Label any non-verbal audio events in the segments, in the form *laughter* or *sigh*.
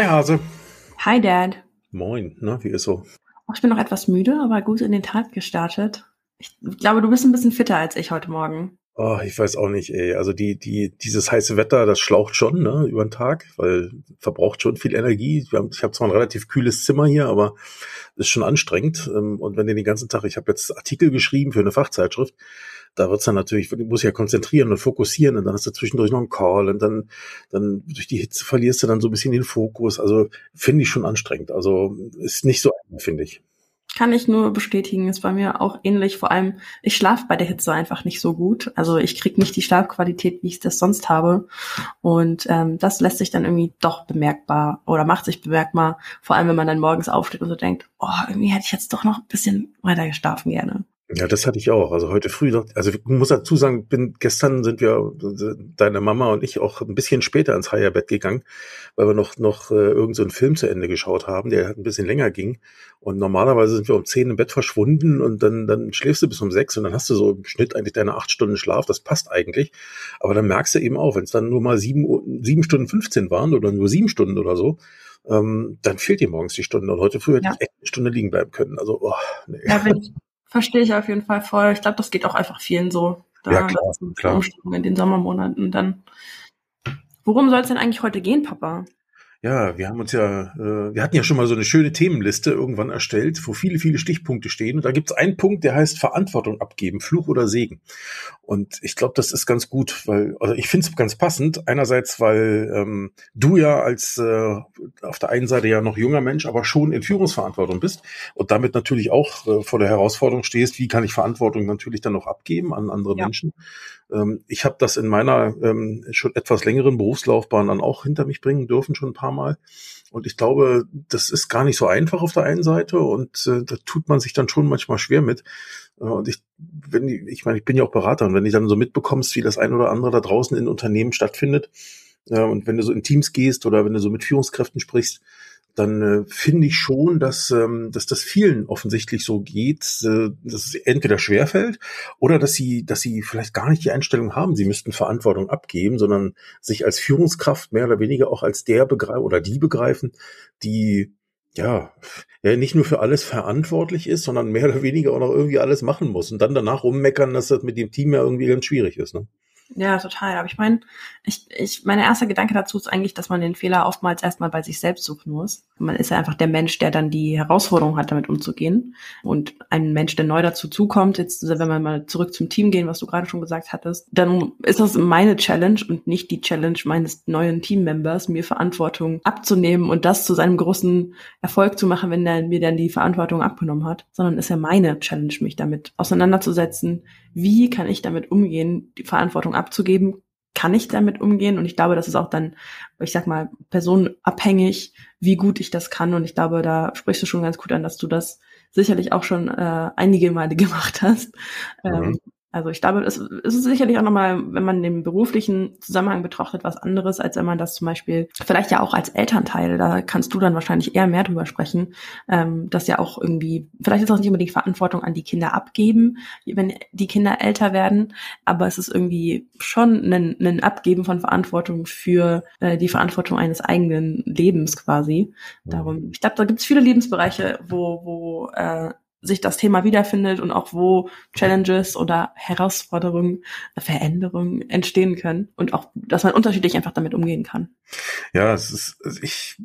Hi Hase. Hi Dad. Moin, na, wie ist so? Oh, ich bin noch etwas müde, aber gut in den Tag gestartet. Ich glaube, du bist ein bisschen fitter als ich heute Morgen. Oh, ich weiß auch nicht, ey. Also die, die, dieses heiße Wetter, das schlaucht schon, ne, über den Tag, weil verbraucht schon viel Energie. Haben, ich habe zwar ein relativ kühles Zimmer hier, aber ist schon anstrengend. Ähm, und wenn du den ganzen Tag, ich habe jetzt Artikel geschrieben für eine Fachzeitschrift, da wird's dann natürlich, du musst ja konzentrieren und fokussieren und dann hast du zwischendurch noch einen Call und dann, dann durch die Hitze verlierst du dann so ein bisschen den Fokus. Also finde ich schon anstrengend. Also ist nicht so einfach, finde ich. Kann ich nur bestätigen, ist bei mir auch ähnlich. Vor allem, ich schlafe bei der Hitze einfach nicht so gut. Also ich krieg nicht die Schlafqualität, wie ich das sonst habe. Und ähm, das lässt sich dann irgendwie doch bemerkbar oder macht sich bemerkbar. Vor allem, wenn man dann morgens aufsteht und so denkt, oh, irgendwie hätte ich jetzt doch noch ein bisschen weiter geschlafen gerne. Ja, das hatte ich auch. Also heute früh, also ich muss dazu sagen, bin gestern sind wir deine Mama und ich auch ein bisschen später ins Heierbett gegangen, weil wir noch noch äh, irgendeinen so Film zu Ende geschaut haben, der ein bisschen länger ging. Und normalerweise sind wir um zehn im Bett verschwunden und dann dann schläfst du bis um sechs und dann hast du so im Schnitt eigentlich deine acht Stunden Schlaf. Das passt eigentlich. Aber dann merkst du eben auch, wenn es dann nur mal sieben sieben Stunden fünfzehn waren oder nur sieben Stunden oder so, ähm, dann fehlt dir morgens die Stunde. Und heute früh hätte ja. ich echt eine Stunde liegen bleiben können. Also, oh, nee. Ja, wenn ich, Verstehe ich auf jeden Fall voll. Ich glaube, das geht auch einfach vielen so. Da ja, klar, klar. In den Sommermonaten dann. Worum soll es denn eigentlich heute gehen, Papa? Ja, wir haben uns ja, äh, wir hatten ja schon mal so eine schöne Themenliste irgendwann erstellt, wo viele, viele Stichpunkte stehen. Und da gibt es einen Punkt, der heißt Verantwortung abgeben, Fluch oder Segen. Und ich glaube, das ist ganz gut, weil, also ich finde es ganz passend. Einerseits, weil ähm, du ja als äh, auf der einen Seite ja noch junger Mensch, aber schon in Führungsverantwortung bist und damit natürlich auch äh, vor der Herausforderung stehst, wie kann ich Verantwortung natürlich dann noch abgeben an andere ja. Menschen. Ähm, ich habe das in meiner ähm, schon etwas längeren Berufslaufbahn dann auch hinter mich bringen dürfen, schon ein paar Mal. Und ich glaube, das ist gar nicht so einfach auf der einen Seite und äh, da tut man sich dann schon manchmal schwer mit. Äh, und ich, wenn ich, ich meine, ich bin ja auch Berater und wenn du dann so mitbekommst, wie das ein oder andere da draußen in Unternehmen stattfindet, äh, und wenn du so in Teams gehst oder wenn du so mit Führungskräften sprichst, dann äh, finde ich schon, dass, ähm, dass das vielen offensichtlich so geht, äh, dass es entweder schwerfällt oder dass sie, dass sie vielleicht gar nicht die Einstellung haben, sie müssten Verantwortung abgeben, sondern sich als Führungskraft mehr oder weniger auch als der begreifen oder die begreifen, die ja, ja, nicht nur für alles verantwortlich ist, sondern mehr oder weniger auch noch irgendwie alles machen muss und dann danach rummeckern, dass das mit dem Team ja irgendwie ganz schwierig ist. Ne? Ja, total. Aber ich meine, ich, ich, mein erster Gedanke dazu ist eigentlich, dass man den Fehler oftmals erstmal bei sich selbst suchen muss. Man ist ja einfach der Mensch, der dann die Herausforderung hat, damit umzugehen. Und ein Mensch, der neu dazu zukommt, jetzt, wenn wir mal zurück zum Team gehen, was du gerade schon gesagt hattest, dann ist das meine Challenge und nicht die Challenge meines neuen Teammembers, mir Verantwortung abzunehmen und das zu seinem großen Erfolg zu machen, wenn er mir dann die Verantwortung abgenommen hat, sondern ist ja meine Challenge, mich damit auseinanderzusetzen, wie kann ich damit umgehen, die Verantwortung abzugeben, kann ich damit umgehen? Und ich glaube, das ist auch dann, ich sag mal, personenabhängig, wie gut ich das kann. Und ich glaube, da sprichst du schon ganz gut an, dass du das sicherlich auch schon äh, einige Male *laughs* gemacht hast. Mhm. Ähm, also ich glaube, es, ist sicherlich auch nochmal, wenn man den beruflichen Zusammenhang betrachtet, was anderes, als wenn man das zum Beispiel vielleicht ja auch als Elternteil, da kannst du dann wahrscheinlich eher mehr drüber sprechen, ähm, dass ja auch irgendwie, vielleicht ist auch nicht unbedingt Verantwortung an die Kinder abgeben, wenn die Kinder älter werden, aber es ist irgendwie schon ein, ein Abgeben von Verantwortung für äh, die Verantwortung eines eigenen Lebens quasi. Darum, ich glaube, da gibt es viele Lebensbereiche, wo, wo äh, sich das Thema wiederfindet und auch wo Challenges oder Herausforderungen, Veränderungen entstehen können und auch, dass man unterschiedlich einfach damit umgehen kann. Ja, es ist, ich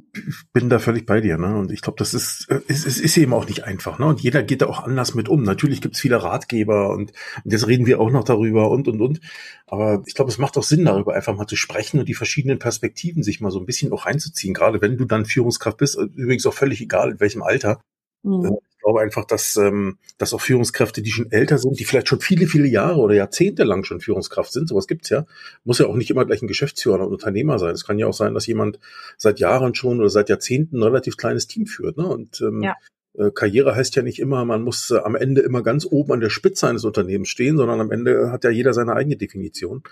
bin da völlig bei dir, ne? Und ich glaube, das ist, es, es ist eben auch nicht einfach, ne? Und jeder geht da auch anders mit um. Natürlich gibt's viele Ratgeber und, und jetzt reden wir auch noch darüber und und und. Aber ich glaube, es macht auch Sinn, darüber einfach mal zu sprechen und die verschiedenen Perspektiven sich mal so ein bisschen auch reinzuziehen. Gerade wenn du dann Führungskraft bist, übrigens auch völlig egal, in welchem Alter. Mhm glaube einfach, dass, ähm, dass auch Führungskräfte, die schon älter sind, die vielleicht schon viele, viele Jahre oder Jahrzehnte lang schon Führungskraft sind, sowas gibt's ja, muss ja auch nicht immer gleich ein Geschäftsführer oder Unternehmer sein. Es kann ja auch sein, dass jemand seit Jahren schon oder seit Jahrzehnten ein relativ kleines Team führt. Ne? Und ähm, ja. Äh, Karriere heißt ja nicht immer, man muss äh, am Ende immer ganz oben an der Spitze eines Unternehmens stehen, sondern am Ende hat ja jeder seine eigene Definition.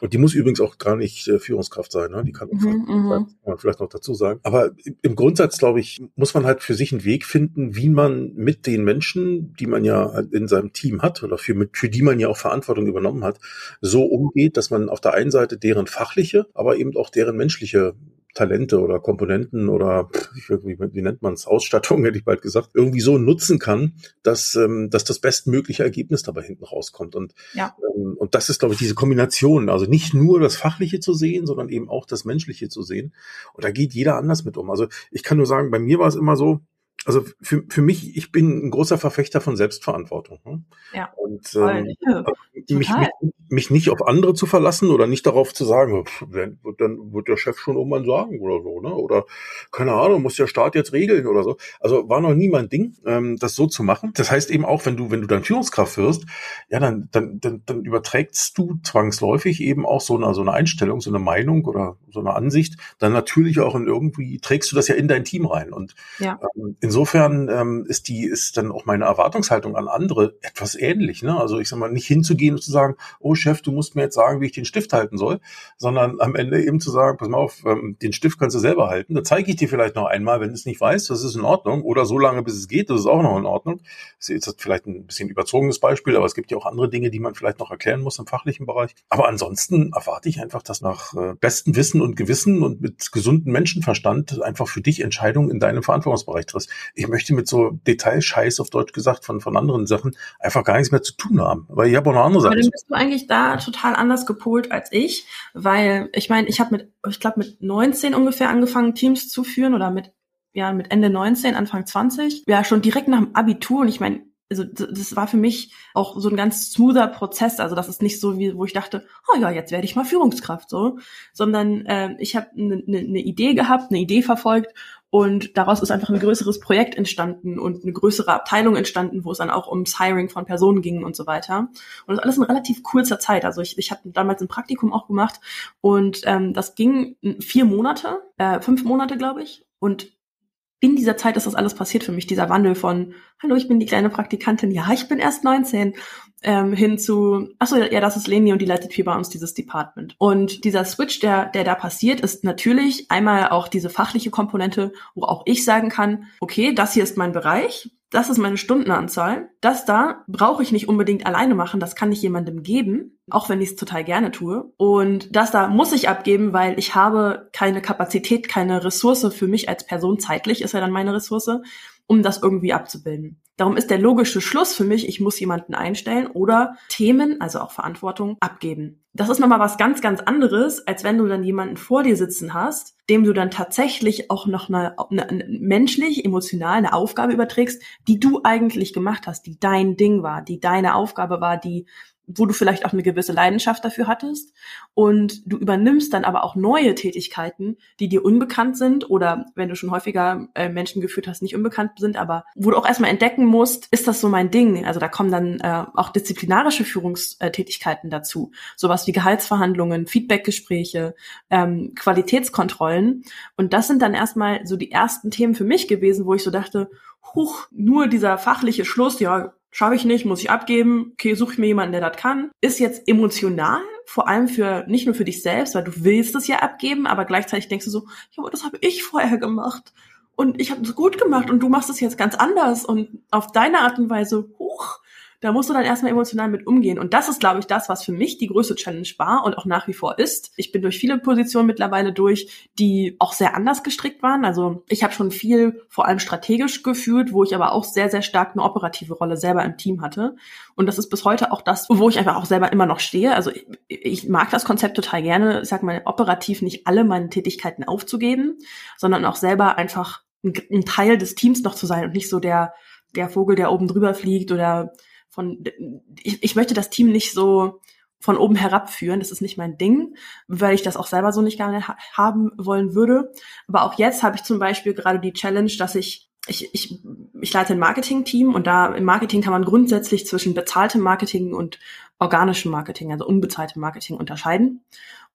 Und die muss übrigens auch gar nicht äh, Führungskraft sein, ne? die kann, mhm, mhm. kann man vielleicht noch dazu sagen. Aber im Grundsatz, glaube ich, muss man halt für sich einen Weg finden, wie man mit den Menschen, die man ja in seinem Team hat oder für, für die man ja auch Verantwortung übernommen hat, so umgeht, dass man auf der einen Seite deren fachliche, aber eben auch deren menschliche Talente oder Komponenten oder wie, wie nennt man es, Ausstattung, *laughs* hätte ich bald gesagt, irgendwie so nutzen kann, dass, ähm, dass das bestmögliche Ergebnis dabei hinten rauskommt. Und, ja. ähm, und das ist, glaube ich, diese Kombination. Also nicht nur das Fachliche zu sehen, sondern eben auch das Menschliche zu sehen. Und da geht jeder anders mit um. Also ich kann nur sagen, bei mir war es immer so, also für, für mich, ich bin ein großer Verfechter von Selbstverantwortung. Ne? Ja. Und ähm, ja, mich, mich, mich nicht auf andere zu verlassen oder nicht darauf zu sagen, dann wird, dann wird der Chef schon irgendwann sagen oder so, ne? Oder keine Ahnung, muss der Staat jetzt regeln oder so. Also war noch nie mein Ding, ähm, das so zu machen. Das heißt eben auch, wenn du, wenn du dann Führungskraft wirst, ja, dann, dann, dann, dann überträgst du zwangsläufig eben auch so eine, so eine Einstellung, so eine Meinung oder so eine Ansicht, dann natürlich auch in irgendwie trägst du das ja in dein Team rein. Und ja. ähm, insofern ähm, ist die, ist dann auch meine Erwartungshaltung an andere etwas ähnlich. Ne? Also ich sag mal, nicht hinzugehen und zu sagen, oh Chef, du musst mir jetzt sagen, wie ich den Stift halten soll, sondern am Ende eben zu sagen, pass mal auf, ähm, den Stift kannst du selber halten. Da zeige ich dir vielleicht noch einmal, wenn du es nicht weißt, das ist in Ordnung. Oder so lange, bis es geht, das ist auch noch in Ordnung. Das ist jetzt vielleicht ein bisschen überzogenes Beispiel, aber es gibt ja auch andere Dinge, die man vielleicht noch erklären muss im fachlichen Bereich. Aber ansonsten erwarte ich einfach, dass nach äh, bestem Wissen und Gewissen und mit gesundem Menschenverstand einfach für dich Entscheidungen in deinem Verantwortungsbereich triffst. Ich möchte mit so Detailscheiß auf Deutsch gesagt von, von anderen Sachen einfach gar nichts mehr zu tun haben. Weil ich habe auch noch andere Sachen. Aber dann bist du eigentlich da total anders gepolt als ich, weil ich meine, ich habe mit, ich glaube mit 19 ungefähr angefangen, Teams zu führen oder mit ja mit Ende 19, Anfang 20. Ja, schon direkt nach dem Abitur und ich meine, also das war für mich auch so ein ganz smoother Prozess. Also das ist nicht so, wie wo ich dachte, oh ja, jetzt werde ich mal Führungskraft so, sondern äh, ich habe eine ne, ne Idee gehabt, eine Idee verfolgt und daraus ist einfach ein größeres Projekt entstanden und eine größere Abteilung entstanden, wo es dann auch ums Hiring von Personen ging und so weiter. Und das alles in relativ kurzer Zeit. Also ich, ich habe damals ein Praktikum auch gemacht und ähm, das ging vier Monate, äh, fünf Monate, glaube ich. Und in dieser Zeit ist das alles passiert für mich, dieser Wandel von, hallo, ich bin die kleine Praktikantin, ja, ich bin erst 19, ähm, hin zu, achso, ja, das ist Leni und die leitet hier bei uns dieses Department. Und dieser Switch, der, der da passiert, ist natürlich einmal auch diese fachliche Komponente, wo auch ich sagen kann, okay, das hier ist mein Bereich, das ist meine Stundenanzahl. Das da brauche ich nicht unbedingt alleine machen, das kann ich jemandem geben, auch wenn ich es total gerne tue. Und das da muss ich abgeben, weil ich habe keine Kapazität, keine Ressource für mich als Person, zeitlich ist ja dann meine Ressource, um das irgendwie abzubilden. Darum ist der logische Schluss für mich, ich muss jemanden einstellen oder Themen, also auch Verantwortung, abgeben. Das ist nochmal was ganz, ganz anderes, als wenn du dann jemanden vor dir sitzen hast, dem du dann tatsächlich auch noch eine, eine, eine menschlich, emotional eine Aufgabe überträgst, die du eigentlich gemacht hast, die dein Ding war, die deine Aufgabe war, die wo du vielleicht auch eine gewisse Leidenschaft dafür hattest. Und du übernimmst dann aber auch neue Tätigkeiten, die dir unbekannt sind oder wenn du schon häufiger äh, Menschen geführt hast, nicht unbekannt sind, aber wo du auch erstmal entdecken musst, ist das so mein Ding? Also da kommen dann äh, auch disziplinarische Führungstätigkeiten dazu, sowas wie Gehaltsverhandlungen, Feedbackgespräche, ähm, Qualitätskontrollen. Und das sind dann erstmal so die ersten Themen für mich gewesen, wo ich so dachte, huch, nur dieser fachliche Schluss, ja, schaffe ich nicht, muss ich abgeben, okay, suche ich mir jemanden, der das kann, ist jetzt emotional, vor allem für nicht nur für dich selbst, weil du willst es ja abgeben, aber gleichzeitig denkst du so, ja, aber das habe ich vorher gemacht. Und ich habe es gut gemacht und du machst es jetzt ganz anders. Und auf deine Art und Weise, huch, da musst du dann erstmal emotional mit umgehen. Und das ist, glaube ich, das, was für mich die größte Challenge war und auch nach wie vor ist. Ich bin durch viele Positionen mittlerweile durch, die auch sehr anders gestrickt waren. Also ich habe schon viel, vor allem strategisch geführt, wo ich aber auch sehr, sehr stark eine operative Rolle selber im Team hatte. Und das ist bis heute auch das, wo ich einfach auch selber immer noch stehe. Also ich, ich mag das Konzept total gerne, ich sag mal, operativ nicht alle meine Tätigkeiten aufzugeben, sondern auch selber einfach ein, ein Teil des Teams noch zu sein und nicht so der, der Vogel, der oben drüber fliegt oder von, ich, ich möchte das Team nicht so von oben herabführen. Das ist nicht mein Ding, weil ich das auch selber so nicht gerne ha haben wollen würde. Aber auch jetzt habe ich zum Beispiel gerade die Challenge, dass ich ich, ich, ich leite ein Marketing-Team und da im Marketing kann man grundsätzlich zwischen bezahltem Marketing und organischem Marketing, also unbezahltem Marketing unterscheiden.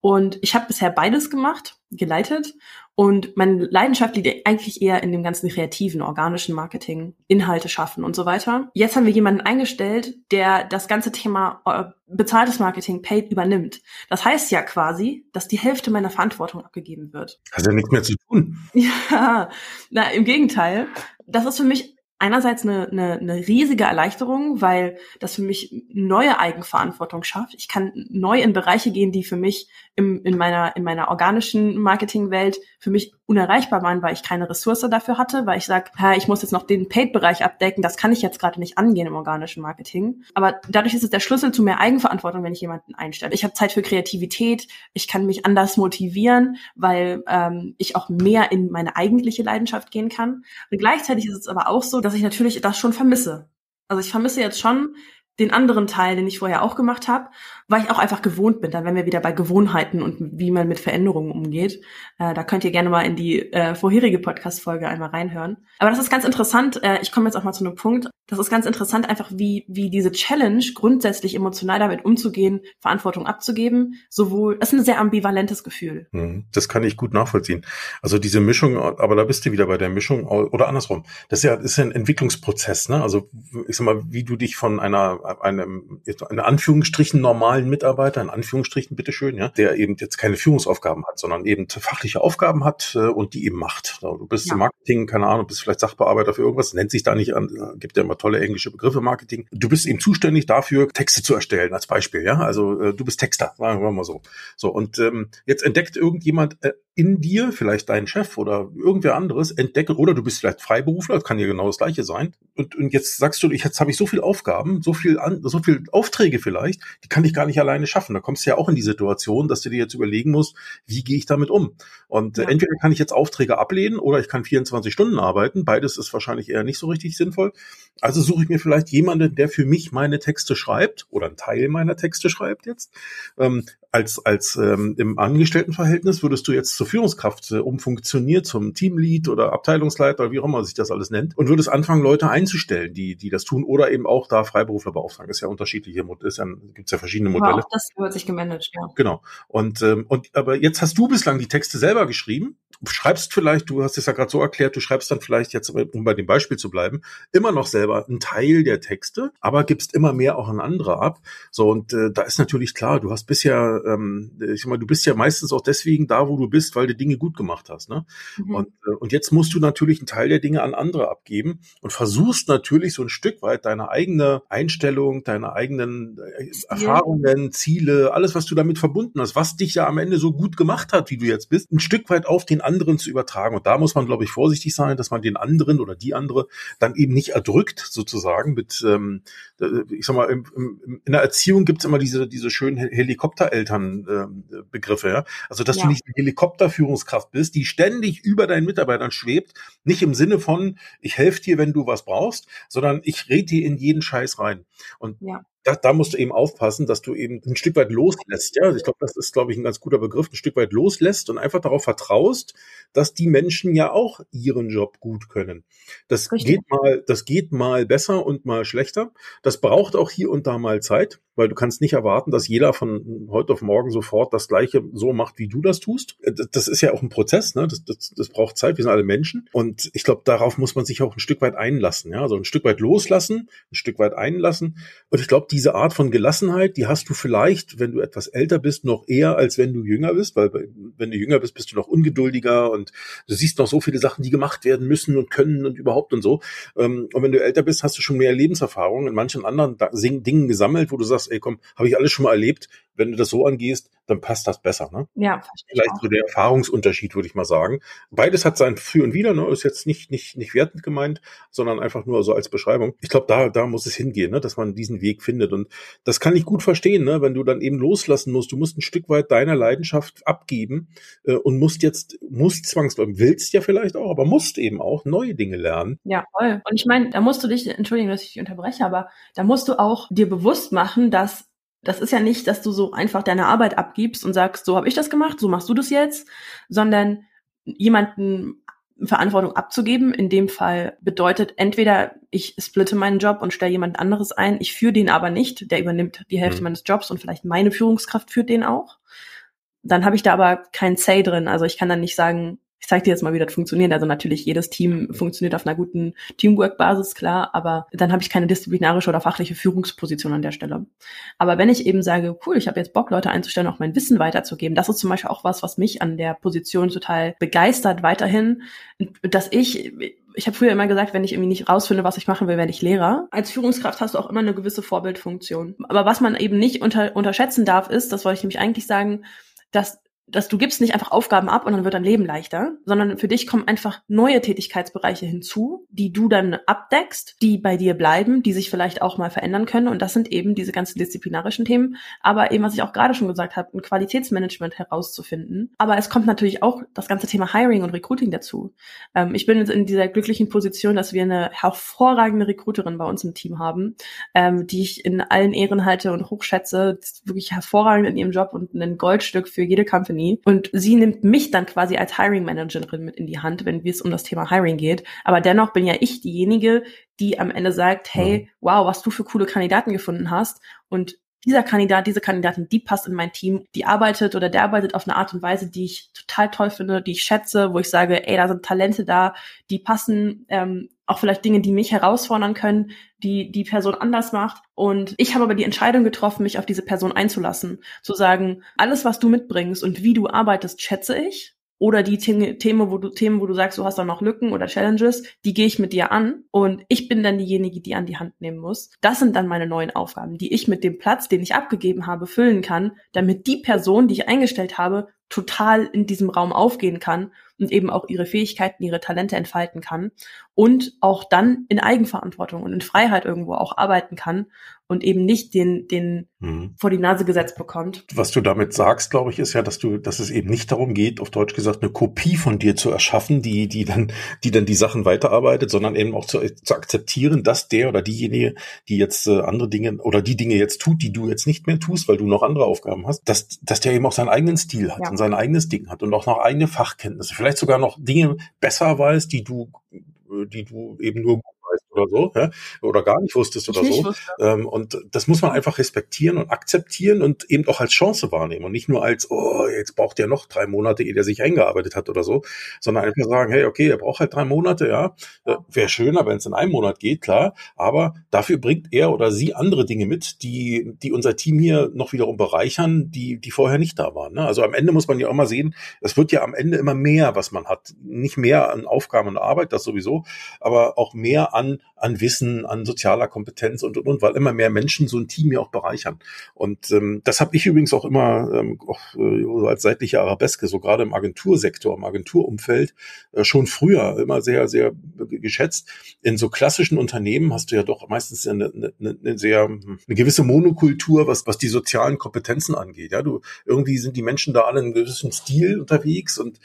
Und ich habe bisher beides gemacht, geleitet. Und meine Leidenschaft liegt eigentlich eher in dem ganzen kreativen, organischen Marketing, Inhalte schaffen und so weiter. Jetzt haben wir jemanden eingestellt, der das ganze Thema äh, bezahltes Marketing, Paid, übernimmt. Das heißt ja quasi, dass die Hälfte meiner Verantwortung abgegeben wird. Hat ja nichts mehr zu tun. *laughs* Ja, na, im Gegenteil. Das ist für mich einerseits eine, eine, eine riesige Erleichterung, weil das für mich neue Eigenverantwortung schafft. Ich kann neu in Bereiche gehen, die für mich im, in meiner in meiner organischen Marketingwelt für mich unerreichbar waren, weil ich keine Ressource dafür hatte, weil ich sage, ich muss jetzt noch den Paid-Bereich abdecken, das kann ich jetzt gerade nicht angehen im organischen Marketing. Aber dadurch ist es der Schlüssel zu mehr Eigenverantwortung, wenn ich jemanden einstelle. Ich habe Zeit für Kreativität, ich kann mich anders motivieren, weil ähm, ich auch mehr in meine eigentliche Leidenschaft gehen kann. Und gleichzeitig ist es aber auch so, dass ich natürlich das schon vermisse. Also ich vermisse jetzt schon den anderen Teil, den ich vorher auch gemacht habe, weil ich auch einfach gewohnt bin. Dann wenn wir wieder bei Gewohnheiten und wie man mit Veränderungen umgeht. Äh, da könnt ihr gerne mal in die äh, vorherige Podcast-Folge einmal reinhören. Aber das ist ganz interessant. Äh, ich komme jetzt auch mal zu einem Punkt. Das ist ganz interessant, einfach wie, wie diese Challenge grundsätzlich emotional damit umzugehen, Verantwortung abzugeben. Sowohl, das ist ein sehr ambivalentes Gefühl. Mhm. Das kann ich gut nachvollziehen. Also diese Mischung, aber da bist du wieder bei der Mischung oder andersrum. Das ist ja, ist ja ein Entwicklungsprozess, ne? Also ich sag mal, wie du dich von einer einem, in Anführungsstrichen normalen Mitarbeiter, in Anführungsstrichen bitteschön, ja, der eben jetzt keine Führungsaufgaben hat, sondern eben fachliche Aufgaben hat äh, und die eben macht. Du bist ja. im Marketing, keine Ahnung, bist vielleicht Sachbearbeiter für irgendwas, nennt sich da nicht an, gibt ja immer tolle englische Begriffe Marketing. Du bist eben zuständig dafür, Texte zu erstellen, als Beispiel, ja. Also äh, du bist Texter, sagen wir mal so. So, und ähm, jetzt entdeckt irgendjemand äh, in dir, vielleicht dein Chef oder irgendwer anderes, entdeckt, oder du bist vielleicht Freiberufler, das kann ja genau das gleiche sein. Und, und jetzt sagst du, ich, jetzt habe ich so viel Aufgaben, so viel an, so viel Aufträge vielleicht, die kann ich gar nicht alleine schaffen. Da kommst du ja auch in die Situation, dass du dir jetzt überlegen musst, wie gehe ich damit um? Und äh, ja. entweder kann ich jetzt Aufträge ablehnen oder ich kann 24 Stunden arbeiten. Beides ist wahrscheinlich eher nicht so richtig sinnvoll. Also suche ich mir vielleicht jemanden, der für mich meine Texte schreibt oder einen Teil meiner Texte schreibt jetzt. Ähm, als als ähm, im Angestelltenverhältnis würdest du jetzt zur Führungskraft äh, umfunktioniert zum Teamlead oder Abteilungsleiter oder wie auch immer sich das alles nennt und würdest anfangen Leute einzustellen, die die das tun oder eben auch da Freiberufler beauftragen. Das ist ja unterschiedliche ist ja gibt's ja verschiedene Modelle. Aber auch das wird sich gemanagt, ja. Genau. Und ähm, und aber jetzt hast du bislang die Texte selber geschrieben schreibst vielleicht, du hast es ja gerade so erklärt, du schreibst dann vielleicht jetzt, um bei dem Beispiel zu bleiben, immer noch selber einen Teil der Texte, aber gibst immer mehr auch an andere ab. So, und äh, da ist natürlich klar, du hast bisher, ähm, ich sag mal, du bist ja meistens auch deswegen da, wo du bist, weil du Dinge gut gemacht hast. Ne? Mhm. Und, äh, und jetzt musst du natürlich einen Teil der Dinge an andere abgeben und versuchst natürlich so ein Stück weit deine eigene Einstellung, deine eigenen äh, Erfahrungen, Ziele, alles, was du damit verbunden hast, was dich ja am Ende so gut gemacht hat, wie du jetzt bist, ein Stück weit auf den anderen zu übertragen. Und da muss man, glaube ich, vorsichtig sein, dass man den anderen oder die andere dann eben nicht erdrückt, sozusagen, mit, ähm, ich sag mal, im, im, in der Erziehung gibt's immer diese, diese schönen Helikoptereltern-Begriffe, ähm, ja. Also, dass ja. du nicht eine Helikopterführungskraft bist, die ständig über deinen Mitarbeitern schwebt, nicht im Sinne von, ich helfe dir, wenn du was brauchst, sondern ich rede dir in jeden Scheiß rein. Und ja da, da musst du eben aufpassen, dass du eben ein Stück weit loslässt. Ja, ich glaube, das ist, glaube ich, ein ganz guter Begriff, ein Stück weit loslässt und einfach darauf vertraust, dass die Menschen ja auch ihren Job gut können. Das Richtig. geht mal, das geht mal besser und mal schlechter. Das braucht auch hier und da mal Zeit weil du kannst nicht erwarten, dass jeder von heute auf morgen sofort das Gleiche so macht, wie du das tust. Äh, das ist ja auch ein Prozess, ne? Das, das, das braucht Zeit. Wir sind alle Menschen. Und ich glaube, darauf muss man sich auch ein Stück weit einlassen. Ja, also ein Stück weit loslassen, ein Stück weit einlassen. Und ich glaube, diese Art von Gelassenheit, die hast du vielleicht, wenn du etwas älter bist, noch eher, als wenn du jünger bist, weil wenn du jünger bist, bist du noch ungeduldiger und du siehst noch so viele Sachen, die gemacht werden müssen und können und überhaupt und so. Ähm, und wenn du älter bist, hast du schon mehr Lebenserfahrung in manchen anderen Dingen gesammelt, wo du sagst, ey komm, habe ich alles schon mal erlebt. Wenn du das so angehst, dann passt das besser. Ne? Ja, verstehe Vielleicht auch. so der Erfahrungsunterschied, würde ich mal sagen. Beides hat sein Für und Wider, ne? ist jetzt nicht, nicht, nicht wertend gemeint, sondern einfach nur so als Beschreibung. Ich glaube, da, da muss es hingehen, ne? dass man diesen Weg findet. Und das kann ich gut verstehen, ne? wenn du dann eben loslassen musst. Du musst ein Stück weit deiner Leidenschaft abgeben äh, und musst jetzt, musst zwangsläufig, willst ja vielleicht auch, aber musst eben auch neue Dinge lernen. Ja, voll. Und ich meine, da musst du dich, entschuldigen, dass ich dich unterbreche, aber da musst du auch dir bewusst machen, dass das ist ja nicht, dass du so einfach deine Arbeit abgibst und sagst, so habe ich das gemacht, so machst du das jetzt, sondern jemanden Verantwortung abzugeben. In dem Fall bedeutet entweder ich splitte meinen Job und stelle jemand anderes ein, ich führe den aber nicht, der übernimmt die Hälfte mhm. meines Jobs und vielleicht meine Führungskraft führt den auch. Dann habe ich da aber kein Say drin. Also ich kann dann nicht sagen, ich zeige dir jetzt mal, wie das funktioniert. Also natürlich, jedes Team funktioniert auf einer guten Teamwork-Basis, klar, aber dann habe ich keine disziplinarische oder fachliche Führungsposition an der Stelle. Aber wenn ich eben sage, cool, ich habe jetzt Bock, Leute einzustellen, auch mein Wissen weiterzugeben, das ist zum Beispiel auch was, was mich an der Position total begeistert weiterhin, dass ich ich habe früher immer gesagt, wenn ich irgendwie nicht rausfinde, was ich machen will, werde ich Lehrer. Als Führungskraft hast du auch immer eine gewisse Vorbildfunktion. Aber was man eben nicht unter, unterschätzen darf, ist, das wollte ich nämlich eigentlich sagen, dass dass du gibst nicht einfach Aufgaben ab und dann wird dein Leben leichter, sondern für dich kommen einfach neue Tätigkeitsbereiche hinzu, die du dann abdeckst, die bei dir bleiben, die sich vielleicht auch mal verändern können. Und das sind eben diese ganzen disziplinarischen Themen, aber eben, was ich auch gerade schon gesagt habe, ein Qualitätsmanagement herauszufinden. Aber es kommt natürlich auch das ganze Thema Hiring und Recruiting dazu. Ähm, ich bin jetzt in dieser glücklichen Position, dass wir eine hervorragende Recruiterin bei uns im Team haben, ähm, die ich in allen Ehren halte und hochschätze, wirklich hervorragend in ihrem Job und ein Goldstück für jede Company Company. Und sie nimmt mich dann quasi als Hiring Managerin mit in die Hand, wenn es um das Thema Hiring geht. Aber dennoch bin ja ich diejenige, die am Ende sagt, hey, mhm. wow, was du für coole Kandidaten gefunden hast. Und dieser Kandidat, diese Kandidatin, die passt in mein Team, die arbeitet oder der arbeitet auf eine Art und Weise, die ich total toll finde, die ich schätze, wo ich sage, ey, da sind Talente da, die passen, ähm, auch vielleicht Dinge, die mich herausfordern können, die die Person anders macht. Und ich habe aber die Entscheidung getroffen, mich auf diese Person einzulassen, zu sagen, alles, was du mitbringst und wie du arbeitest, schätze ich oder die Themen, wo du Themen, wo du sagst, du hast da noch Lücken oder Challenges, die gehe ich mit dir an und ich bin dann diejenige, die an die Hand nehmen muss. Das sind dann meine neuen Aufgaben, die ich mit dem Platz, den ich abgegeben habe, füllen kann, damit die Person, die ich eingestellt habe, total in diesem Raum aufgehen kann und eben auch ihre Fähigkeiten, ihre Talente entfalten kann und auch dann in Eigenverantwortung und in Freiheit irgendwo auch arbeiten kann und eben nicht den, den mhm. vor die Nase gesetzt bekommt. Was du damit sagst, glaube ich, ist ja, dass du, dass es eben nicht darum geht, auf Deutsch gesagt, eine Kopie von dir zu erschaffen, die, die dann, die dann die Sachen weiterarbeitet, sondern eben auch zu, zu akzeptieren, dass der oder diejenige, die jetzt äh, andere Dinge oder die Dinge jetzt tut, die du jetzt nicht mehr tust, weil du noch andere Aufgaben hast, dass, dass der eben auch seinen eigenen Stil hat ja. und sein eigenes Ding hat und auch noch eigene Fachkenntnisse, vielleicht sogar noch Dinge besser weiß, die du die du eben nur oder so, ja? oder gar nicht wusstest oder so. Ähm, und das muss man einfach respektieren und akzeptieren und eben auch als Chance wahrnehmen und nicht nur als, oh, jetzt braucht der noch drei Monate, ehe der sich eingearbeitet hat oder so, sondern einfach sagen, hey, okay, er braucht halt drei Monate, ja, äh, wäre schöner, wenn es in einem Monat geht, klar, aber dafür bringt er oder sie andere Dinge mit, die, die unser Team hier noch wiederum bereichern, die, die vorher nicht da waren. Ne? Also am Ende muss man ja auch mal sehen, es wird ja am Ende immer mehr, was man hat. Nicht mehr an Aufgaben und Arbeit, das sowieso, aber auch mehr an, an Wissen, an sozialer Kompetenz und, und, und, weil immer mehr Menschen so ein Team ja auch bereichern. Und ähm, das habe ich übrigens auch immer ähm, auch, äh, als seitliche Arabeske, so gerade im Agentursektor, im Agenturumfeld, äh, schon früher immer sehr, sehr geschätzt. In so klassischen Unternehmen hast du ja doch meistens eine, eine, eine sehr, eine gewisse Monokultur, was, was die sozialen Kompetenzen angeht. Ja, du, irgendwie sind die Menschen da alle in einem gewissen Stil unterwegs und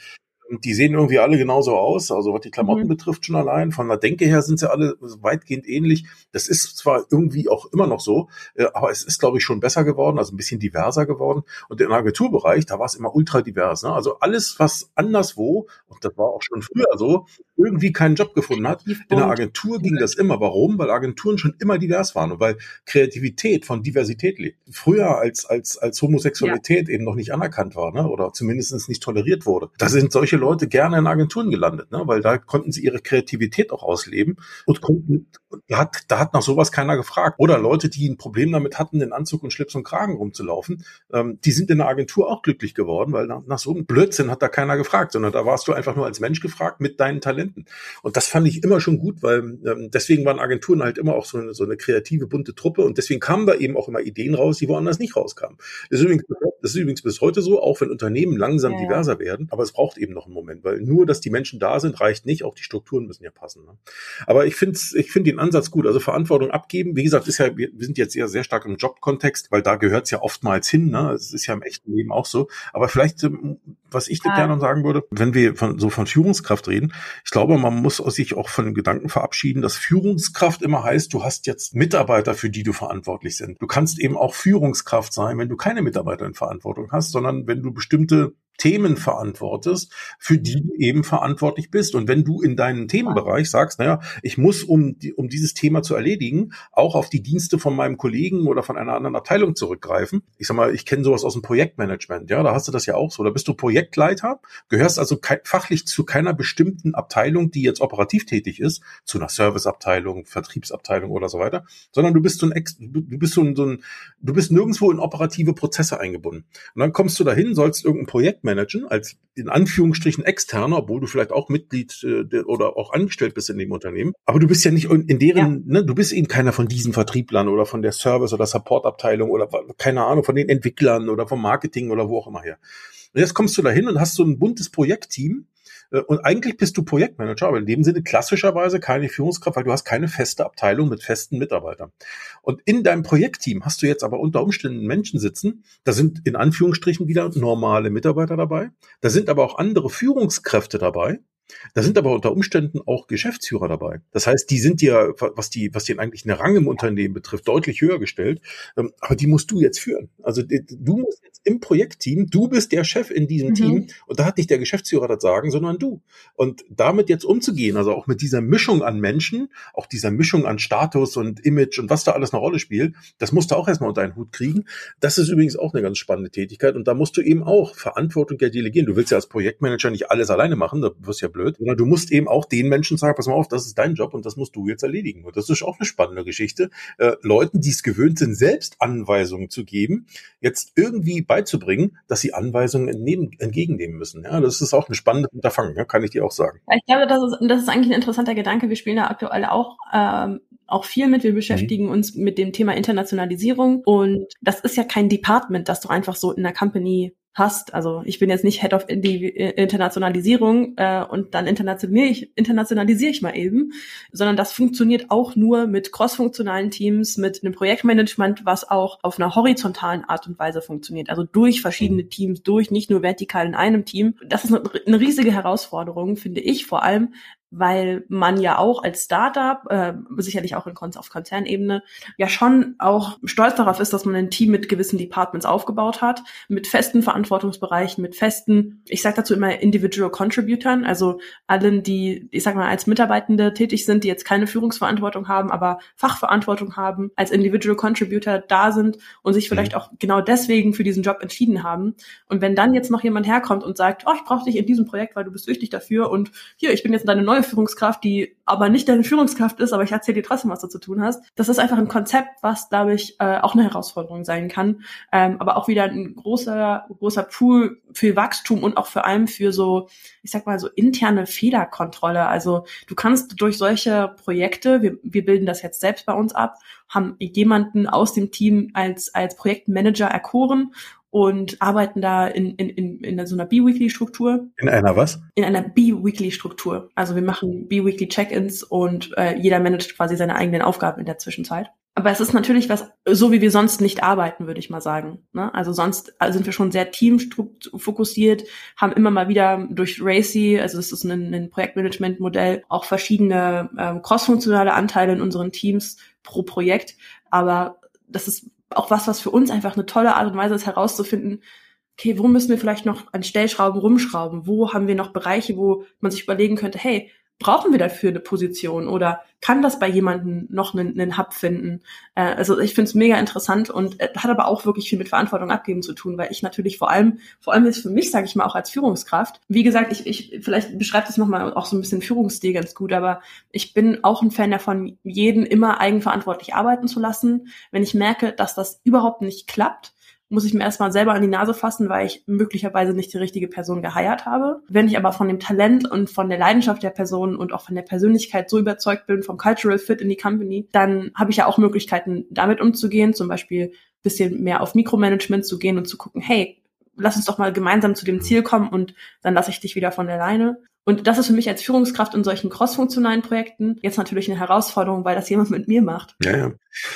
die sehen irgendwie alle genauso aus. Also was die Klamotten mhm. betrifft schon allein. Von der Denke her sind sie alle weitgehend ähnlich. Das ist zwar irgendwie auch immer noch so, äh, aber es ist, glaube ich, schon besser geworden, also ein bisschen diverser geworden. Und im Agenturbereich, da war es immer ultra divers. Ne? Also alles, was anderswo, und das war auch schon früher so, irgendwie keinen Job gefunden hat. In der Agentur ging das immer. Warum? Weil Agenturen schon immer divers waren und weil Kreativität von Diversität lebt. Früher als, als, als Homosexualität ja. eben noch nicht anerkannt war, ne? oder zumindest nicht toleriert wurde. Da sind solche Leute gerne in Agenturen gelandet, ne? weil da konnten sie ihre Kreativität auch ausleben und konnten, da hat, da hat nach sowas keiner gefragt. Oder Leute, die ein Problem damit hatten, in Anzug und Schlips und Kragen rumzulaufen, ähm, die sind in der Agentur auch glücklich geworden, weil nach, nach so einem Blödsinn hat da keiner gefragt, sondern da warst du einfach nur als Mensch gefragt mit deinen Talenten. Und das fand ich immer schon gut, weil ähm, deswegen waren Agenturen halt immer auch so eine, so eine kreative, bunte Truppe und deswegen kamen da eben auch immer Ideen raus, die woanders nicht rauskamen. Das ist übrigens, das ist übrigens bis heute so, auch wenn Unternehmen langsam ja. diverser werden, aber es braucht eben noch einen Moment, weil nur, dass die Menschen da sind, reicht nicht, auch die Strukturen müssen ja passen. Ne? Aber ich finde ich finde den Ansatz gut, also Verantwortung abgeben, wie gesagt, ist ja, wir sind jetzt eher sehr stark im Jobkontext, weil da gehört es ja oftmals hin, ne? Es ist ja im echten Leben auch so. Aber vielleicht, ähm, was ich ah. gerne sagen würde, wenn wir von, so von Führungskraft reden, ich glaube, man muss sich auch von dem Gedanken verabschieden, dass Führungskraft immer heißt, du hast jetzt Mitarbeiter, für die du verantwortlich sind. Du kannst eben auch Führungskraft sein, wenn du keine Mitarbeiter in Verantwortung hast, sondern wenn du bestimmte Themen verantwortest, für die du eben verantwortlich bist. Und wenn du in deinem Themenbereich sagst, naja, ich muss, um, um dieses Thema zu erledigen, auch auf die Dienste von meinem Kollegen oder von einer anderen Abteilung zurückgreifen. Ich sag mal, ich kenne sowas aus dem Projektmanagement, ja, da hast du das ja auch so. Da bist du Projektleiter, gehörst also fachlich zu keiner bestimmten Abteilung, die jetzt operativ tätig ist, zu einer Serviceabteilung, Vertriebsabteilung oder so weiter, sondern du bist so ein, Ex du bist so ein, so ein du bist nirgendwo in operative Prozesse eingebunden. Und dann kommst du dahin, sollst irgendein Projekt Projektmanager als in Anführungsstrichen externer, obwohl du vielleicht auch Mitglied äh, oder auch angestellt bist in dem Unternehmen. Aber du bist ja nicht in deren, ja. ne, du bist eben keiner von diesen Vertrieblern oder von der Service- oder Supportabteilung oder keine Ahnung, von den Entwicklern oder vom Marketing oder wo auch immer her. Und jetzt kommst du da hin und hast so ein buntes Projektteam und eigentlich bist du Projektmanager, aber in dem Sinne klassischerweise keine Führungskraft, weil du hast keine feste Abteilung mit festen Mitarbeitern. Und in deinem Projektteam hast du jetzt aber unter Umständen Menschen sitzen, da sind in Anführungsstrichen wieder normale Mitarbeiter dabei, da sind aber auch andere Führungskräfte dabei, da sind aber unter Umständen auch Geschäftsführer dabei. Das heißt, die sind dir, was die, was den eigentlichen Rang im Unternehmen betrifft, deutlich höher gestellt. Ähm, aber die musst du jetzt führen. Also du musst jetzt im Projektteam, du bist der Chef in diesem mhm. Team und da hat nicht der Geschäftsführer das Sagen, sondern du. Und damit jetzt umzugehen, also auch mit dieser Mischung an Menschen, auch dieser Mischung an Status und Image und was da alles eine Rolle spielt, das musst du auch erstmal unter einen Hut kriegen. Das ist übrigens auch eine ganz spannende Tätigkeit und da musst du eben auch Verantwortung ja delegieren. Du willst ja als Projektmanager nicht alles alleine machen, da wirst ja blöd, sondern du musst eben auch den Menschen sagen, pass mal auf, das ist dein Job und das musst du jetzt erledigen. Und das ist auch eine spannende Geschichte. Äh, Leuten, die es gewöhnt sind, selbst Anweisungen zu geben, jetzt irgendwie beizubringen, dass sie Anweisungen entnehmen, entgegennehmen müssen. Ja, das ist auch eine spannende Unterfangen, ja, kann ich dir auch sagen. Ich glaube, das ist, das ist eigentlich ein interessanter Gedanke. Wir spielen da aktuell auch ähm, auch viel mit. Wir beschäftigen mhm. uns mit dem Thema Internationalisierung und das ist ja kein Department, das du einfach so in der Company hast. Also ich bin jetzt nicht Head of Internationalisierung äh, und dann internationalisiere ich, internationalisiere ich mal eben, sondern das funktioniert auch nur mit crossfunktionalen Teams, mit einem Projektmanagement, was auch auf einer horizontalen Art und Weise funktioniert. Also durch verschiedene mhm. Teams, durch nicht nur vertikal in einem Team. Das ist eine, eine riesige Herausforderung, finde ich, vor allem, weil man ja auch als Startup, äh, sicherlich auch in auf Konzernebene, ja schon auch stolz darauf ist, dass man ein Team mit gewissen Departments aufgebaut hat, mit festen Verantwortungsbereichen, mit festen, ich sage dazu immer Individual Contributern, also allen, die, ich sag mal, als Mitarbeitende tätig sind, die jetzt keine Führungsverantwortung haben, aber Fachverantwortung haben, als Individual Contributor da sind und sich vielleicht mhm. auch genau deswegen für diesen Job entschieden haben. Und wenn dann jetzt noch jemand herkommt und sagt, oh, ich brauche dich in diesem Projekt, weil du bist wichtig dafür und hier, ich bin jetzt deine neue Führungskraft, die aber nicht deine Führungskraft ist, aber ich erzähle dir trotzdem, was du zu tun hast. Das ist einfach ein Konzept, was, glaube ich, äh, auch eine Herausforderung sein kann, ähm, aber auch wieder ein großer, großer Pool für Wachstum und auch vor allem für so, ich sag mal, so interne Fehlerkontrolle. Also du kannst durch solche Projekte, wir, wir bilden das jetzt selbst bei uns ab, haben jemanden aus dem Team als, als Projektmanager erkoren und arbeiten da in, in, in, in so einer B-Weekly-Struktur. In einer was? In einer B-Weekly-Struktur. Also wir machen B-Weekly Check-ins und äh, jeder managt quasi seine eigenen Aufgaben in der Zwischenzeit. Aber es ist natürlich was, so wie wir sonst nicht arbeiten, würde ich mal sagen. Ne? Also sonst also sind wir schon sehr teamfokussiert, haben immer mal wieder durch Racy, also das ist ein, ein Projektmanagement-Modell, auch verschiedene ähm, crossfunktionale Anteile in unseren Teams pro Projekt. Aber das ist auch was, was für uns einfach eine tolle Art und Weise ist, herauszufinden, okay, wo müssen wir vielleicht noch an Stellschrauben rumschrauben? Wo haben wir noch Bereiche, wo man sich überlegen könnte, hey, brauchen wir dafür eine Position oder kann das bei jemandem noch einen, einen Hub finden? Äh, also ich finde es mega interessant und äh, hat aber auch wirklich viel mit Verantwortung abgeben zu tun, weil ich natürlich vor allem, vor allem ist für mich, sage ich mal, auch als Führungskraft, wie gesagt, ich, ich vielleicht beschreibt das nochmal auch so ein bisschen Führungsstil ganz gut, aber ich bin auch ein Fan davon, jeden immer eigenverantwortlich arbeiten zu lassen. Wenn ich merke, dass das überhaupt nicht klappt, muss ich mir erstmal selber an die Nase fassen, weil ich möglicherweise nicht die richtige Person geheiert habe. Wenn ich aber von dem Talent und von der Leidenschaft der Person und auch von der Persönlichkeit so überzeugt bin, vom Cultural Fit in die Company, dann habe ich ja auch Möglichkeiten, damit umzugehen, zum Beispiel bisschen mehr auf Mikromanagement zu gehen und zu gucken, hey, lass uns doch mal gemeinsam zu dem Ziel kommen und dann lasse ich dich wieder von alleine. Und das ist für mich als Führungskraft in solchen crossfunktionalen Projekten jetzt natürlich eine Herausforderung, weil das jemand mit mir macht. Ja, ja.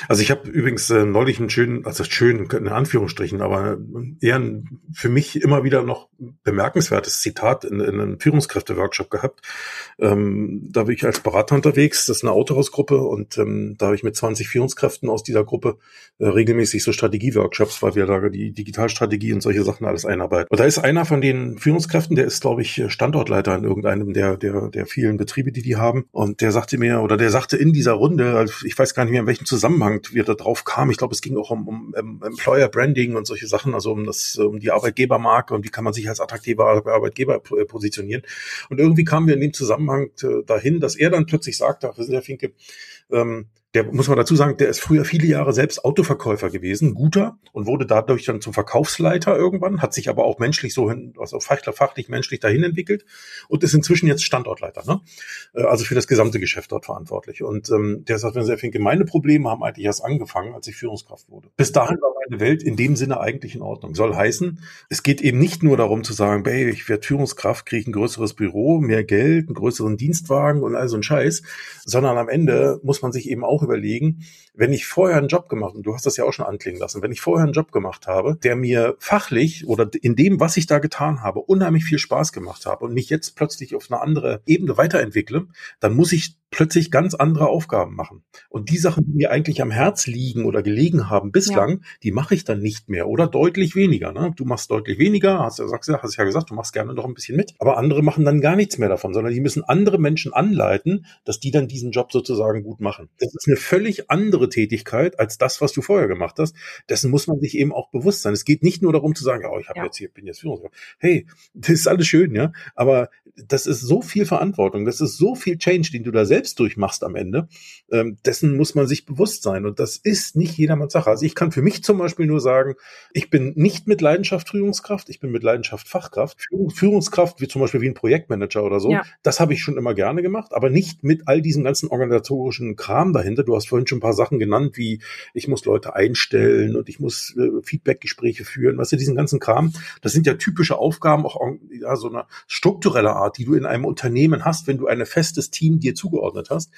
Also ich habe übrigens äh, neulich einen schönen, also schön in Anführungsstrichen, aber eher ein, für mich immer wieder noch bemerkenswertes Zitat in, in einem Führungskräfte-Workshop gehabt. Ähm, da bin ich als Berater unterwegs, das ist eine Autohausgruppe und ähm, da habe ich mit 20 Führungskräften aus dieser Gruppe äh, regelmäßig so Strategie-Workshops, weil wir da die Digitalstrategie und solche Sachen alles einarbeiten. Und da ist einer von den Führungskräften, der ist, glaube ich, Standortleiter in irgendeinem der, der, der vielen Betriebe, die die haben. Und der sagte mir, oder der sagte in dieser Runde, also ich weiß gar nicht mehr, in welchem Zusammenhang wir da drauf kamen. Ich glaube, es ging auch um, um, Employer Branding und solche Sachen, also um das, um die Arbeitgebermarke und wie kann man sich als attraktiver Arbeitgeber positionieren. Und irgendwie kamen wir in dem Zusammenhang äh, dahin, dass er dann plötzlich sagte, wir sind ja Finke, ähm, der muss man dazu sagen, der ist früher viele Jahre selbst Autoverkäufer gewesen, guter und wurde dadurch dann zum Verkaufsleiter irgendwann, hat sich aber auch menschlich so hin, also fachlich, menschlich dahin entwickelt und ist inzwischen jetzt Standortleiter, ne? Äh, also für das gesamte Geschäft dort verantwortlich. Und ähm, der sagt, wenn sehr viele gemeine Probleme haben eigentlich erst angefangen, als ich Führungskraft wurde. Bis dahin war meine Welt in dem Sinne eigentlich in Ordnung. Soll heißen, es geht eben nicht nur darum zu sagen, hey, ich werde Führungskraft, kriege ein größeres Büro, mehr Geld, einen größeren Dienstwagen und all so ein Scheiß, sondern am Ende muss man sich eben auch überlegen, wenn ich vorher einen Job gemacht, und du hast das ja auch schon anklingen lassen, wenn ich vorher einen Job gemacht habe, der mir fachlich oder in dem, was ich da getan habe, unheimlich viel Spaß gemacht habe und mich jetzt plötzlich auf eine andere Ebene weiterentwickle, dann muss ich plötzlich ganz andere Aufgaben machen. Und die Sachen, die mir eigentlich am Herz liegen oder gelegen haben bislang, ja. die mache ich dann nicht mehr oder deutlich weniger. Ne? Du machst deutlich weniger, hast ja, sagst, hast ja gesagt, du machst gerne noch ein bisschen mit, aber andere machen dann gar nichts mehr davon, sondern die müssen andere Menschen anleiten, dass die dann diesen Job sozusagen gut machen. Das ist eine völlig andere Tätigkeit als das, was du vorher gemacht hast. Dessen muss man sich eben auch bewusst sein. Es geht nicht nur darum zu sagen, oh, ich habe ja. jetzt hier, bin jetzt Führungskraft. Hey, das ist alles schön, ja, aber das ist so viel Verantwortung, das ist so viel Change, den du da selbst durchmachst am Ende. Ähm, dessen muss man sich bewusst sein und das ist nicht jedermanns Sache. Also ich kann für mich zum Beispiel nur sagen, ich bin nicht mit Leidenschaft Führungskraft, ich bin mit Leidenschaft Fachkraft. Führungskraft, wie zum Beispiel wie ein Projektmanager oder so, ja. das habe ich schon immer gerne gemacht, aber nicht mit all diesem ganzen organisatorischen Kram dahinter. Du hast vorhin schon ein paar Sachen genannt, wie ich muss Leute einstellen und ich muss äh, Feedbackgespräche führen, weißt du, diesen ganzen Kram. Das sind ja typische Aufgaben, auch ja, so eine strukturelle Art, die du in einem Unternehmen hast, wenn du ein festes Team dir zugeordnet hast.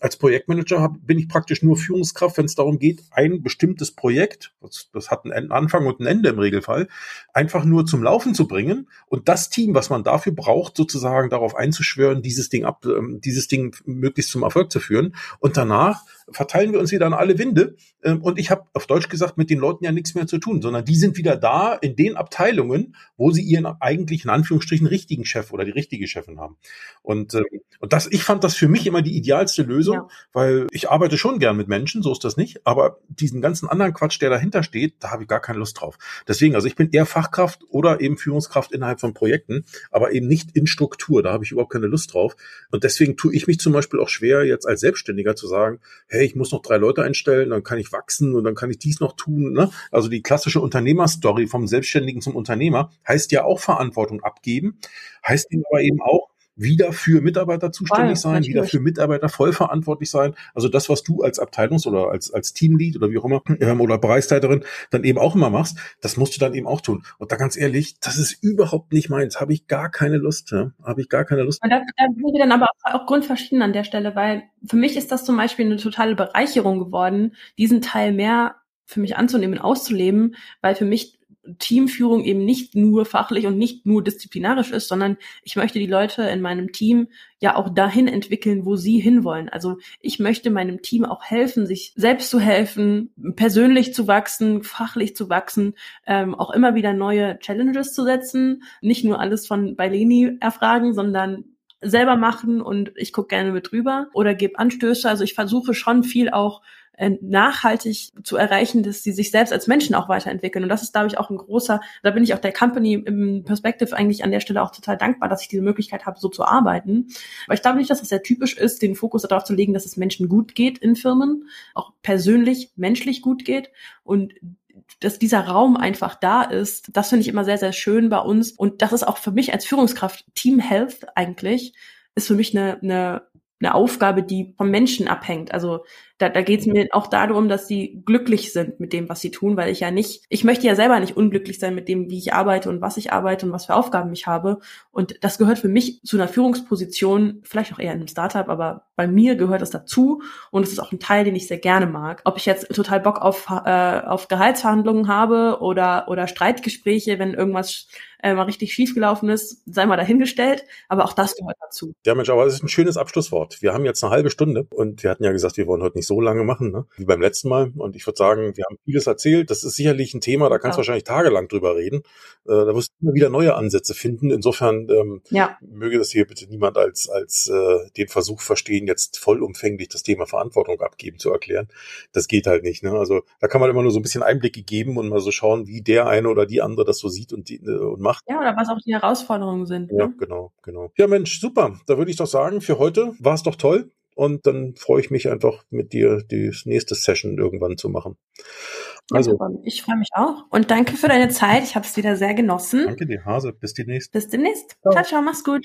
Als Projektmanager hab, bin ich praktisch nur Führungskraft, wenn es darum geht, ein bestimmtes Projekt, das, das hat einen Anfang und ein Ende im Regelfall, einfach nur zum Laufen zu bringen und das Team, was man dafür braucht, sozusagen darauf einzuschwören, dieses Ding ab, ähm, dieses Ding möglichst zum Erfolg zu führen. Und danach verteilen wir uns wieder an alle Winde. Ähm, und ich habe auf Deutsch gesagt mit den Leuten ja nichts mehr zu tun, sondern die sind wieder da in den Abteilungen, wo sie ihren eigentlich in Anführungsstrichen richtigen Chef oder die richtige Chefin haben. Und, ähm, und das, ich fand das für mich immer die idealste Lösung, ja. weil ich arbeite schon gern mit Menschen, so ist das nicht. Aber diesen ganzen anderen Quatsch, der dahinter steht, da habe ich gar keine Lust drauf. Deswegen, also ich bin eher Fachkraft oder eben Führungskraft innerhalb von Projekten, aber eben nicht in Struktur. Da habe ich überhaupt keine Lust drauf. Und deswegen tue ich mich zum Beispiel auch schwer, jetzt als Selbstständiger zu sagen, hey, ich muss noch drei Leute einstellen, dann kann ich wachsen und dann kann ich dies noch tun. Ne? Also die klassische Unternehmerstory vom Selbstständigen zum Unternehmer heißt ja auch Verantwortung abgeben, heißt aber eben auch, wieder für Mitarbeiter zuständig sein, natürlich. wieder für Mitarbeiter voll verantwortlich sein. Also das, was du als Abteilungs- oder als, als Teamlead oder wie auch immer ähm, oder Bereichsleiterin dann eben auch immer machst, das musst du dann eben auch tun. Und da ganz ehrlich, das ist überhaupt nicht meins. Habe ich gar keine Lust. Ja? Habe ich gar keine Lust. Und da, da sind wir dann aber auch, auch grundverschieden an der Stelle, weil für mich ist das zum Beispiel eine totale Bereicherung geworden, diesen Teil mehr für mich anzunehmen, auszuleben, weil für mich Teamführung eben nicht nur fachlich und nicht nur disziplinarisch ist, sondern ich möchte die Leute in meinem Team ja auch dahin entwickeln, wo sie hinwollen. Also ich möchte meinem Team auch helfen, sich selbst zu helfen, persönlich zu wachsen, fachlich zu wachsen, ähm, auch immer wieder neue Challenges zu setzen, nicht nur alles von bei Leni erfragen, sondern selber machen und ich gucke gerne mit drüber oder gebe Anstöße. Also ich versuche schon viel auch nachhaltig zu erreichen, dass sie sich selbst als Menschen auch weiterentwickeln. Und das ist, glaube ich, auch ein großer, da bin ich auch der Company im Perspective eigentlich an der Stelle auch total dankbar, dass ich diese Möglichkeit habe, so zu arbeiten. Weil ich glaube nicht, dass es sehr typisch ist, den Fokus darauf zu legen, dass es Menschen gut geht in Firmen, auch persönlich, menschlich gut geht. Und dass dieser Raum einfach da ist, das finde ich immer sehr, sehr schön bei uns. Und das ist auch für mich als Führungskraft Team Health eigentlich, ist für mich eine, eine eine Aufgabe, die vom Menschen abhängt. Also da, da geht es mir auch darum, dass sie glücklich sind mit dem, was sie tun, weil ich ja nicht, ich möchte ja selber nicht unglücklich sein mit dem, wie ich arbeite und was ich arbeite und was für Aufgaben ich habe. Und das gehört für mich zu einer Führungsposition, vielleicht auch eher in einem Startup, aber bei mir gehört das dazu und es ist auch ein Teil, den ich sehr gerne mag. Ob ich jetzt total Bock auf, äh, auf Gehaltsverhandlungen habe oder, oder Streitgespräche, wenn irgendwas äh, mal richtig schief gelaufen ist, sei mal dahingestellt. Aber auch das gehört dazu. Ja, Mensch, aber es ist ein schönes Abschlusswort. Wir haben jetzt eine halbe Stunde und wir hatten ja gesagt, wir wollen heute nicht so lange machen, ne? wie beim letzten Mal. Und ich würde sagen, wir haben vieles erzählt. Das ist sicherlich ein Thema, da kannst du ja. wahrscheinlich tagelang drüber reden. Äh, da wirst du immer wieder neue Ansätze finden. Insofern ähm, ja. möge das hier bitte niemand als, als äh, den Versuch verstehen, jetzt vollumfänglich das Thema Verantwortung abgeben zu erklären. Das geht halt nicht. Ne? Also da kann man immer nur so ein bisschen Einblicke geben und mal so schauen, wie der eine oder die andere das so sieht und, die, äh, und macht macht. Ja, oder was auch die Herausforderungen sind. Ja, ne? genau, genau. Ja, Mensch, super. Da würde ich doch sagen, für heute war es doch toll. Und dann freue ich mich einfach mit dir die nächste Session irgendwann zu machen. Also, ich freue mich auch und danke für deine Zeit. Ich habe es wieder sehr genossen. Danke dir, Hase. Bis demnächst. Bis demnächst. Ciao, ciao, ciao mach's gut.